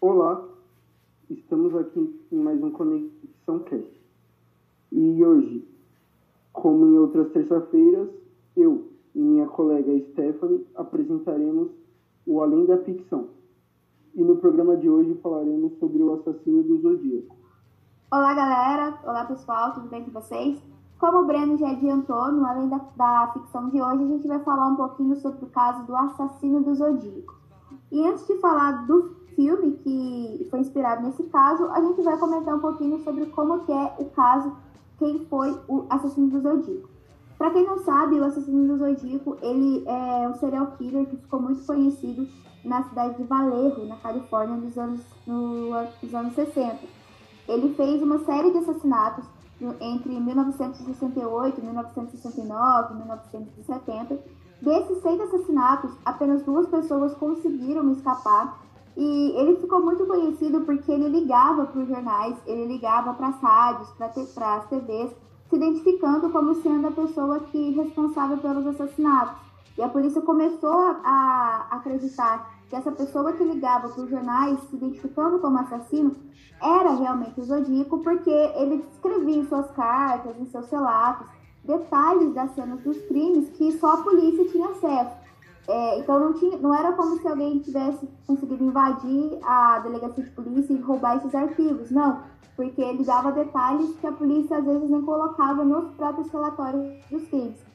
Olá, estamos aqui em mais um Conexão Cast. E hoje, como em outras terça-feiras, eu e minha colega Stephanie apresentaremos o Além da Ficção. E no programa de hoje falaremos sobre o assassino do Zodíaco. Olá, galera! Olá, pessoal! Tudo bem com vocês? Como o Breno já adiantou, no Além da, da Ficção de hoje, a gente vai falar um pouquinho sobre o caso do assassino do Zodíaco. E antes de falar do filme que foi inspirado nesse caso, a gente vai comentar um pouquinho sobre como que é o caso, quem foi o assassino do Zodíaco. Para quem não sabe, o assassino do Zodíaco, ele é um serial killer que ficou muito conhecido na cidade de Vallejo, na Califórnia, nos anos, no, nos anos 60. Ele fez uma série de assassinatos entre 1968, 1969, 1970. Desses seis assassinatos, apenas duas pessoas conseguiram escapar. E ele ficou muito conhecido porque ele ligava para os jornais, ele ligava para as rádios, para as TVs, se identificando como sendo a pessoa que responsável pelos assassinatos. E a polícia começou a acreditar que essa pessoa que ligava para os jornais, se identificando como assassino, era realmente o Zodíaco, porque ele descrevia em suas cartas, em seus relatos, detalhes das cenas dos crimes que só a polícia tinha acesso. É, então não, tinha, não era como se alguém tivesse conseguido invadir a delegacia de polícia e roubar esses arquivos, não, porque ele dava detalhes que a polícia às vezes nem colocava nos próprios relatórios dos crimes.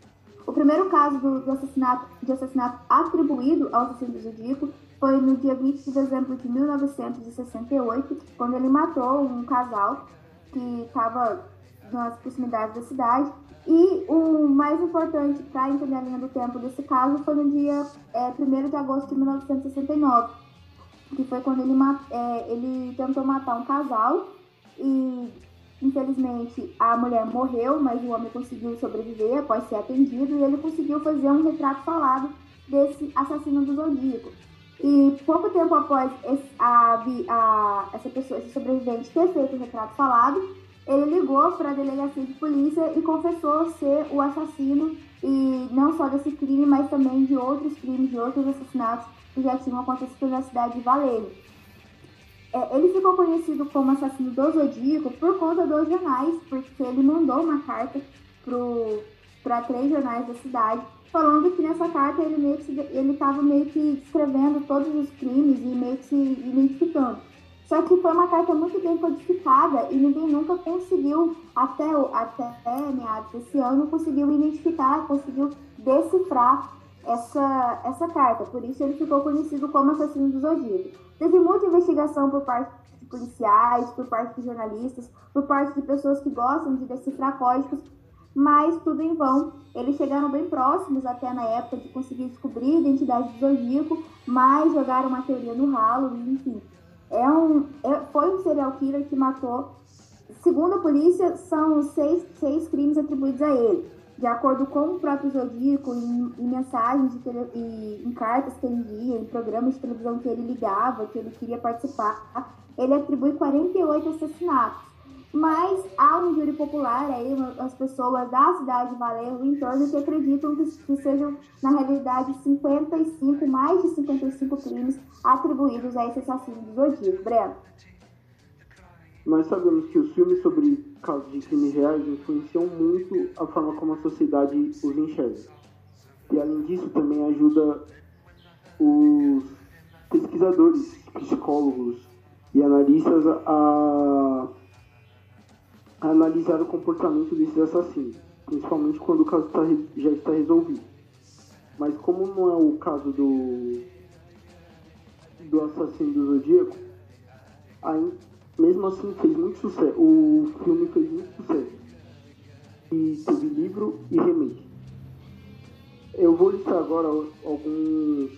O primeiro caso do, do assassinato, de assassinato atribuído ao assassino Zodíaco foi no dia 20 de dezembro de 1968, quando ele matou um casal que estava nas proximidades da cidade. E o mais importante para entender a linha do tempo desse caso foi no dia é, 1 de agosto de 1969, que foi quando ele, é, ele tentou matar um casal e infelizmente a mulher morreu, mas o homem conseguiu sobreviver após ser atendido e ele conseguiu fazer um retrato falado desse assassino do Zodíaco. E pouco tempo após esse, a, a, essa pessoa, esse sobrevivente ter feito o retrato falado, ele ligou para a delegacia de polícia e confessou ser o assassino, e não só desse crime, mas também de outros crimes, de outros assassinatos que já tinham acontecido na cidade de Valeiro. É, ele ficou conhecido como assassino do Zodíaco por conta dos jornais, porque ele mandou uma carta para três jornais da cidade falando que nessa carta ele meio que estava meio que escrevendo todos os crimes e meio que se identificando. Só que foi uma carta muito bem codificada e ninguém nunca conseguiu, até, até meados desse ano, conseguiu identificar, conseguiu decifrar essa, essa carta. Por isso ele ficou conhecido como assassino do Zodíaco. Teve muita investigação por parte de policiais, por parte de jornalistas, por parte de pessoas que gostam de decifrar códigos mas tudo em vão. Eles chegaram bem próximos até na época de conseguir descobrir a identidade do Zodíaco, mas jogaram uma teoria no ralo, enfim. É um, é, foi um serial killer que matou, segundo a polícia, são seis, seis crimes atribuídos a ele. De acordo com o próprio Zodíaco, em, em mensagens tele, e, em cartas que ele envia, em programas de televisão que ele ligava, que ele queria participar, ele atribui 48 assassinatos mas há um júri popular aí, as pessoas da cidade de Valeu em torno que acreditam que, que sejam, na realidade, 55, mais de 55 crimes atribuídos a esse assassino do Zodíaco. Breno. Nós sabemos que os filmes sobre casos de crimes reais influenciam muito a forma como a sociedade os enxerga. E além disso, também ajuda os pesquisadores, psicólogos e analistas a a analisar o comportamento desses assassinos, principalmente quando o caso tá, já está resolvido. Mas como não é o caso do, do assassino do Zodíaco, aí, mesmo assim fez muito sucesso. O filme fez muito sucesso. E teve livro e remake. Eu vou listar agora alguns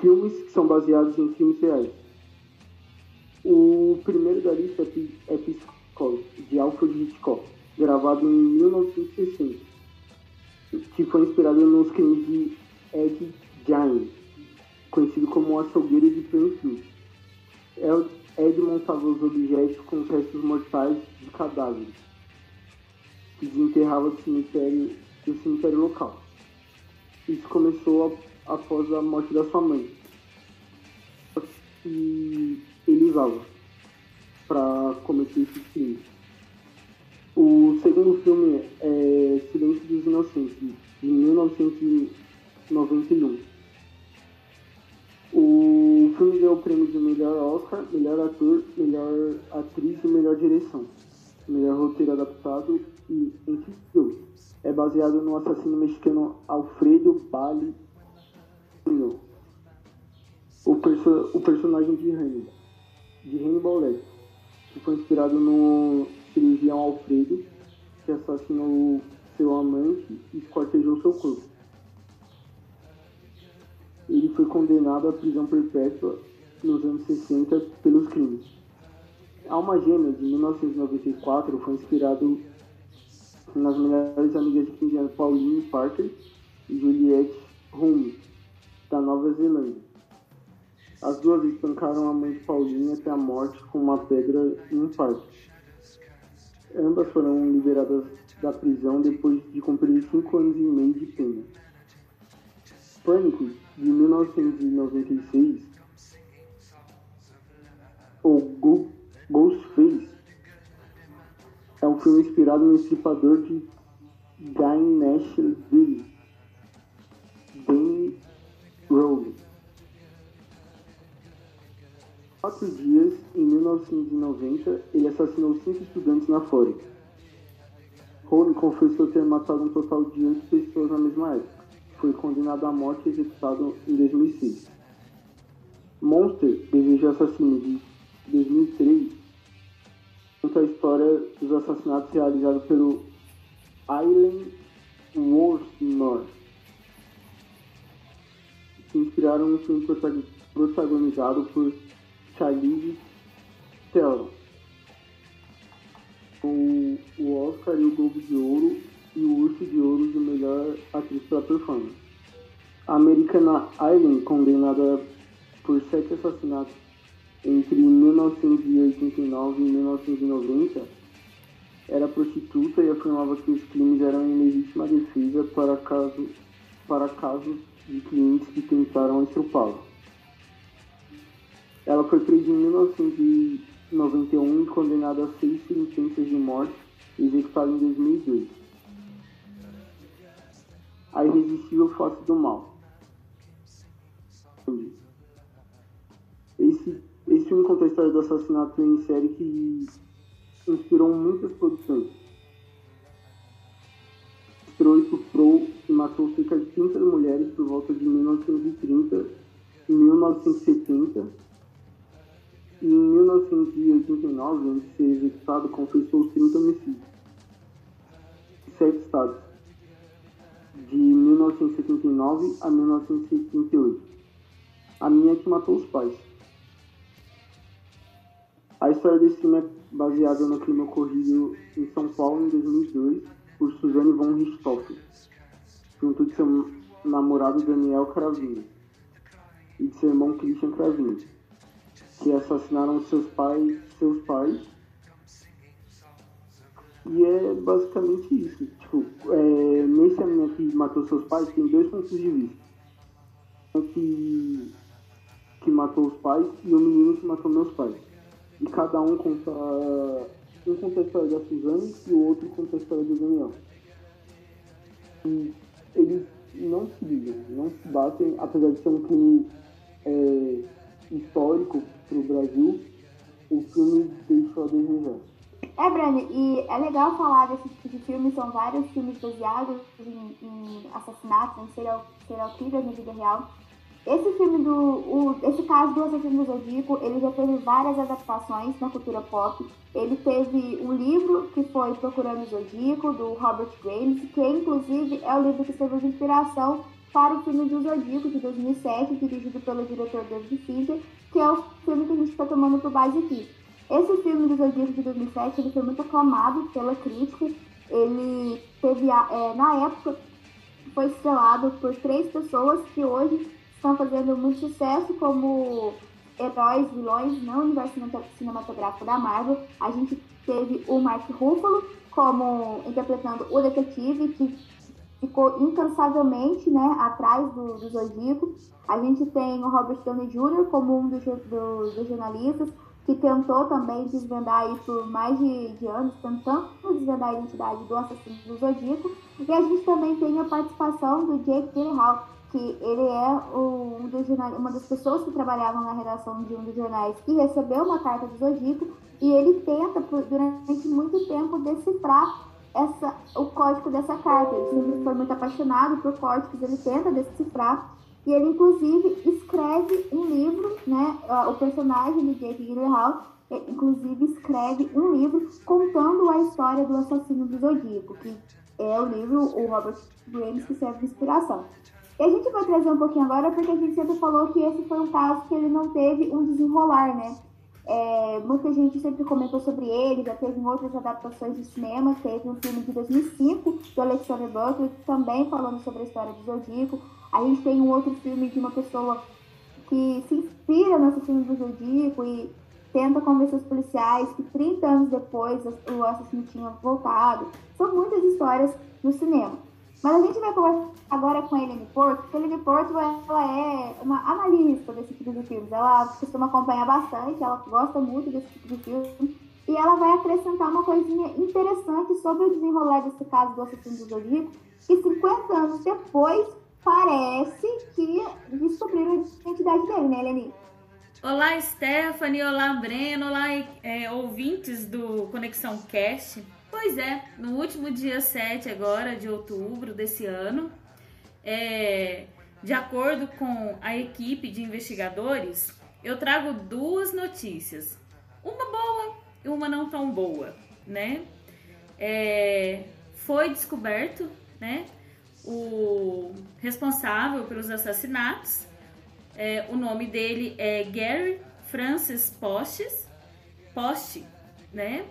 filmes que são baseados em filmes reais. O primeiro da lista é, é de Alfred Hitchcock, gravado em 1960, que foi inspirado nos crimes de Ed Gein, conhecido como o açougueiro de Plainfield. Ed montava os objetos com os restos mortais de cadáveres, que desenterrava do cemitério, do cemitério local. Isso começou após a morte da sua mãe. E ele usava para cometer esses crimes. O segundo filme é Silêncio dos Inocentes, de 1991. O filme ganhou o prêmio de melhor Oscar, melhor ator, melhor atriz e melhor direção, melhor roteiro adaptado e entre outros. É baseado no assassino mexicano Alfredo Bali. O, perso o personagem de Hannibal, de Hannibal Lecter, que foi inspirado no cirurgião Alfredo, que assassinou seu amante e esquartejou seu corpo ele foi condenado à prisão perpétua nos anos 60 pelos crimes. Alma Gêmea, de 1994, foi inspirado nas melhores amigas de 15 anos Pauline Parker e Juliette Hume, da Nova Zelândia. As duas espancaram a mãe de Pauline até a morte com uma pedra em um parque. Ambas foram liberadas da prisão depois de cumprir cinco anos e meio de pena. Pânico, de 1996, o Ghostface é um filme inspirado no estripador de Guy Nashville, Danny Rowley. Quatro dias, em 1990, ele assassinou cinco estudantes na Flórida. Rowley confessou ter matado um total de oito pessoas na mesma época foi condenado à morte e executado em 2006. Monster, Desejo Assassino, de 2003, conta a história dos assassinatos realizados pelo Island Worthmore, que inspiraram um filme protagonizado por Charlize Theron. O, o Oscar e o Globo de Ouro e o Urso de Ouro de melhor atriz pela performance. A americana Aileen, condenada por sete assassinatos entre 1989 e 1990, era prostituta e afirmava que os crimes eram em legítima defesa para, caso, para casos de clientes que tentaram estrupá-la. Ela foi presa em 1991 e condenada a seis sentenças de morte, executada em 2002 a irresistível face do mal. Esse, esse filme conta a história do assassinato em série que inspirou muitas produções. Estuprou, estuprou e matou cerca de 30 mulheres por volta de 1930 e 1970. Em 1989, antes de ser executado, confessou 30 homicídios. Sete estados de 1979 a 1978. A minha que matou os pais. A história desse filme é baseada no crime ocorrido em São Paulo em 2002 por Suzanne von Richthofen, junto de seu namorado Daniel Cravinho e de seu irmão Christian Cravinho, que assassinaram seus pais, seus pais e é basicamente isso. Tipo, é, nesse anime que matou seus pais, tem dois pontos de vista. Um que, que matou os pais e o menino que matou meus pais. E cada um conta. Um conta a história da Suzane e o outro conta a história do Daniel. E eles não se ligam, não se batem, apesar de ser um crime é, histórico pro Brasil, o filme deixou a desejar. É, Brani, e é legal falar desse tipo de filme, são vários filmes baseados em, em assassinatos, em serial, serial killers na vida real. Esse filme do. O, esse caso do assassino do Zodíaco, ele já teve várias adaptações na cultura pop. Ele teve um livro que foi Procurando o Zodíaco, do Robert Graves, que inclusive é o livro que serviu de inspiração para o filme do Zodíaco, de 2007, dirigido pelo diretor David Fincher, que é o filme que a gente está tomando por base aqui. Esse filme do Zodíaco de 2007 ele foi muito aclamado pela crítica. Ele teve, é, na época, foi estrelado por três pessoas que hoje estão fazendo muito sucesso como heróis, vilões no universo cinematográfico da Marvel. A gente teve o Mark Ruffalo como interpretando o detetive que ficou incansavelmente né, atrás do, do Zodíaco. A gente tem o Robert Downey Jr. como um dos, do, jornalistas que tentou também desvendar aí por mais de, de anos, tentando desvendar a identidade do assassino do Zodíaco. E a gente também tem a participação do Jake Gyllenhaal, que ele é um dos jornal... uma das pessoas que trabalhavam na redação de um dos jornais que recebeu uma carta do Zodíaco e ele tenta, por, durante muito tempo, decifrar essa, o código dessa carta. Ele sempre foi muito apaixonado por códigos, ele tenta decifrar e ele, inclusive, escreve um livro, né? O personagem de Jake Gyllenhaal, inclusive, escreve um livro contando a história do assassino do Zodíaco, que é o livro o Robert Graves que serve de inspiração. E a gente vai trazer um pouquinho agora, porque a gente sempre falou que esse foi um caso que ele não teve um desenrolar, né? É, muita gente sempre comentou sobre ele, já teve outras adaptações de cinema, teve um filme de 2005 do Alexander Butler, também falando sobre a história do Zodíaco. A gente tem um outro filme de uma pessoa que se inspira no assassino do Zodíaco e tenta convencer os policiais que 30 anos depois o assassino tinha voltado. São muitas histórias no cinema. Mas a gente vai conversar agora com a Helene Porto, porque a Helene Porto ela é uma analista desse tipo de filmes. Ela costuma acompanhar bastante, ela gosta muito desse tipo de filme. E ela vai acrescentar uma coisinha interessante sobre o desenrolar desse caso do assassino do Zodíaco, que 50 anos depois parece que descobriram a identidade dele, né, Helene? Olá, Stephanie. Olá, Breno. Olá, é, ouvintes do Conexão Cast. Pois é, no último dia 7 agora de outubro desse ano, é, de acordo com a equipe de investigadores, eu trago duas notícias. Uma boa e uma não tão boa, né? É, foi descoberto, né? O responsável pelos assassinatos. É, o nome dele é Gary Francis Postes, Poste, né?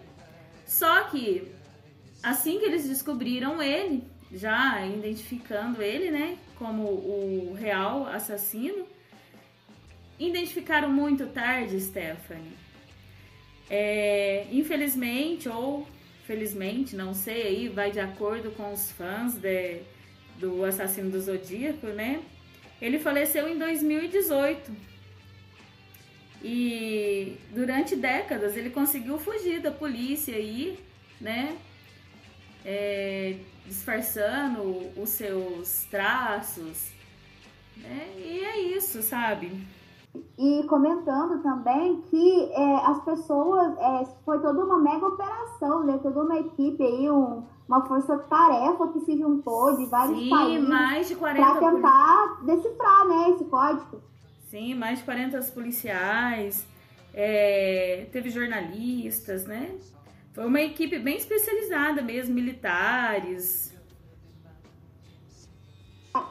Só que assim que eles descobriram ele, já identificando ele, né, como o real assassino, identificaram muito tarde Stephanie. É, infelizmente ou felizmente, não sei, aí vai de acordo com os fãs de, do assassino do Zodíaco, né? Ele faleceu em 2018 e durante décadas ele conseguiu fugir da polícia aí, né? É, disfarçando os seus traços. Né? E é isso, sabe? E comentando também que é, as pessoas, é, foi toda uma mega operação, né? Toda uma equipe aí, um, uma força-tarefa que se juntou de vários Sim, países mais de 40 para tentar decifrar, né, esse código. Sim, mais de 40 policiais, é, teve jornalistas, né? Foi uma equipe bem especializada mesmo, militares.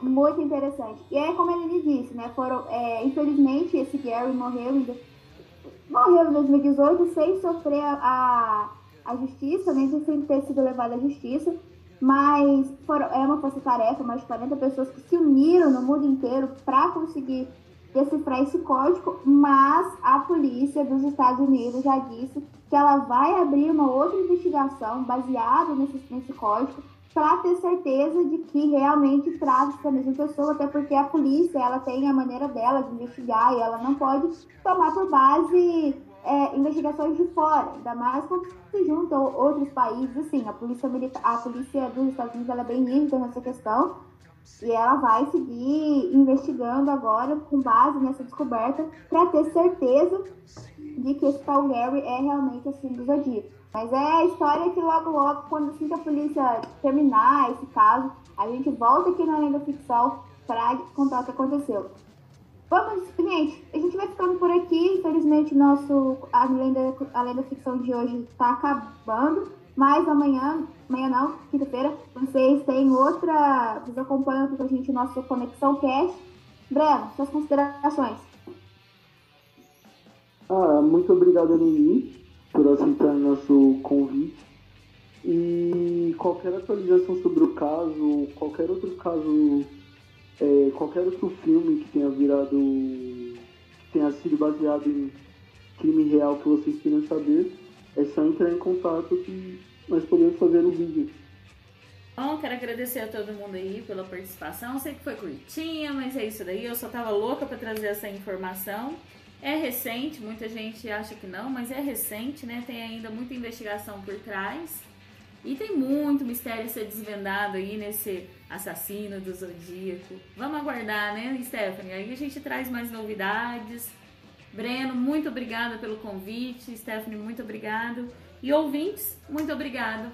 Muito interessante. E é como ele disse, né? Foram, é, infelizmente, esse Gary morreu em, morreu em 2018 sem sofrer a, a justiça, nem sem ter sido levado à justiça. Mas foram, é uma força-tarefa, mais de 40 pessoas que se uniram no mundo inteiro para conseguir decifrar esse código, mas a polícia dos Estados Unidos já disse que ela vai abrir uma outra investigação baseada nesse, nesse código para ter certeza de que realmente trata-se da mesma pessoa, até porque a polícia ela tem a maneira dela de investigar e ela não pode tomar por base é, investigações de fora, ainda mais quando se juntam outros países, assim, a polícia, a polícia dos Estados Unidos ela é bem rígida nessa questão, e ela vai seguir investigando agora com base nessa descoberta para ter certeza de que esse tal Gary é realmente assim do Zodíaco. Mas é a história que logo logo, quando assim que a polícia terminar esse caso, a gente volta aqui na Lenda Ficção para contar o que aconteceu. Vamos, gente, a gente vai ficando por aqui. Infelizmente, nosso, a, lenda, a Lenda Ficção de hoje está acabando. Mas amanhã, amanhã não, quinta-feira, vocês têm outra. Vocês acompanham com a gente o nosso Conexão Cast. Breno, suas considerações. Ah, muito obrigado, Aline, por aceitar nosso convite. E qualquer atualização sobre o caso, qualquer outro caso, é, qualquer outro filme que tenha virado, que tenha sido baseado em crime real que vocês queiram saber, é só entrar em contato que nós podemos fazer o vídeo. Bom, quero agradecer a todo mundo aí pela participação. Sei que foi curtinha, mas é isso daí. Eu só tava louca para trazer essa informação. É recente, muita gente acha que não, mas é recente, né? Tem ainda muita investigação por trás. E tem muito mistério a ser desvendado aí nesse assassino do Zodíaco. Vamos aguardar, né, Stephanie? Aí a gente traz mais novidades. Breno, muito obrigada pelo convite. Stephanie, muito obrigado. E ouvintes, muito obrigado.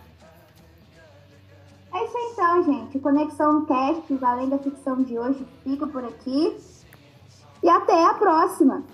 É isso então, gente. Conexão Cast, além da ficção de hoje, fica por aqui. E até a próxima!